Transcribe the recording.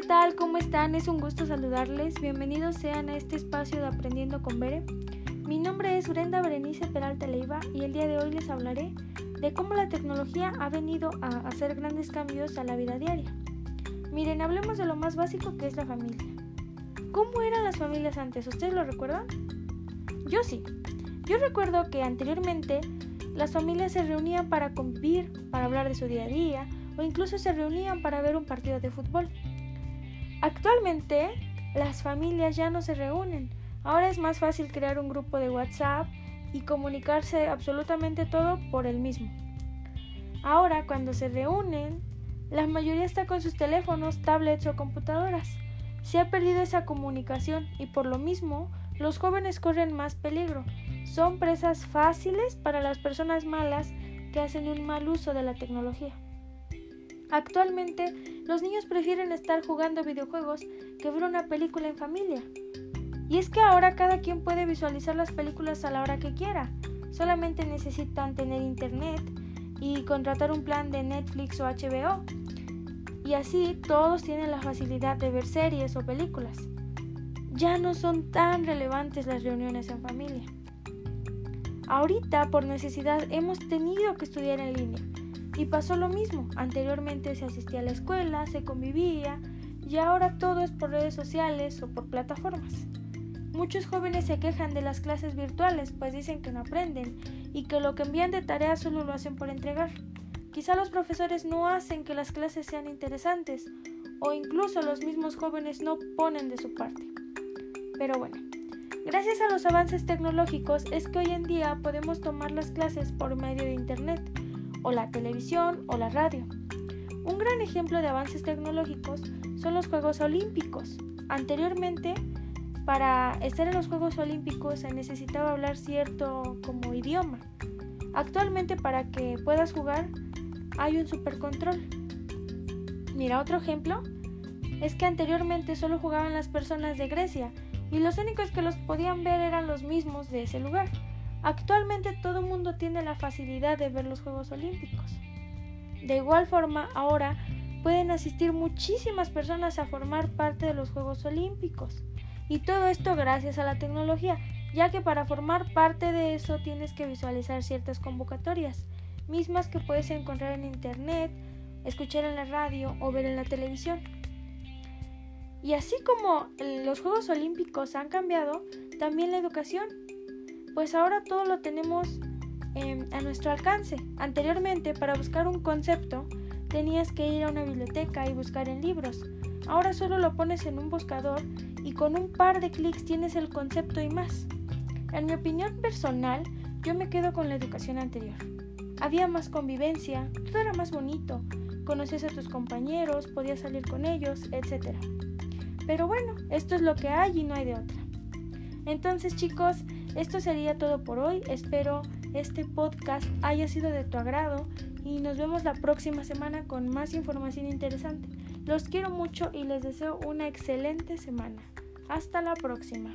¿qué tal? ¿Cómo están? Es un gusto saludarles. Bienvenidos sean a este espacio de Aprendiendo con Bere. Mi nombre es Brenda Berenice Peralta Leiva y el día de hoy les hablaré de cómo la tecnología ha venido a hacer grandes cambios a la vida diaria. Miren, hablemos de lo más básico que es la familia. ¿Cómo eran las familias antes? ¿Ustedes lo recuerdan? Yo sí. Yo recuerdo que anteriormente las familias se reunían para convivir, para hablar de su día a día o incluso se reunían para ver un partido de fútbol. Actualmente las familias ya no se reúnen. Ahora es más fácil crear un grupo de WhatsApp y comunicarse absolutamente todo por el mismo. Ahora cuando se reúnen, la mayoría está con sus teléfonos, tablets o computadoras. Se ha perdido esa comunicación y por lo mismo los jóvenes corren más peligro. Son presas fáciles para las personas malas que hacen un mal uso de la tecnología. Actualmente, los niños prefieren estar jugando videojuegos que ver una película en familia. Y es que ahora cada quien puede visualizar las películas a la hora que quiera. Solamente necesitan tener internet y contratar un plan de Netflix o HBO. Y así todos tienen la facilidad de ver series o películas. Ya no son tan relevantes las reuniones en familia. Ahorita por necesidad hemos tenido que estudiar en línea y pasó lo mismo. Anteriormente se asistía a la escuela, se convivía y ahora todo es por redes sociales o por plataformas. Muchos jóvenes se quejan de las clases virtuales, pues dicen que no aprenden y que lo que envían de tarea solo lo hacen por entregar. Quizá los profesores no hacen que las clases sean interesantes o incluso los mismos jóvenes no ponen de su parte. Pero bueno, gracias a los avances tecnológicos es que hoy en día podemos tomar las clases por medio de Internet o la televisión o la radio. Un gran ejemplo de avances tecnológicos son los Juegos Olímpicos. Anteriormente, para estar en los Juegos Olímpicos se necesitaba hablar cierto como idioma. Actualmente para que puedas jugar hay un supercontrol. Mira, otro ejemplo es que anteriormente solo jugaban las personas de Grecia y los únicos que los podían ver eran los mismos de ese lugar. Actualmente todo el mundo tiene la facilidad de ver los Juegos Olímpicos. De igual forma, ahora pueden asistir muchísimas personas a formar parte de los Juegos Olímpicos. Y todo esto gracias a la tecnología, ya que para formar parte de eso tienes que visualizar ciertas convocatorias, mismas que puedes encontrar en Internet, escuchar en la radio o ver en la televisión. Y así como los Juegos Olímpicos han cambiado, también la educación pues ahora todo lo tenemos em, a nuestro alcance. Anteriormente, para buscar un concepto, tenías que ir a una biblioteca y buscar en libros. Ahora solo lo pones en un buscador y con un par de clics tienes el concepto y más. En mi opinión personal, yo me quedo con la educación anterior. Había más convivencia, todo era más bonito, conocías a tus compañeros, podías salir con ellos, etc. Pero bueno, esto es lo que hay y no hay de otra. Entonces chicos, esto sería todo por hoy. Espero este podcast haya sido de tu agrado y nos vemos la próxima semana con más información interesante. Los quiero mucho y les deseo una excelente semana. Hasta la próxima.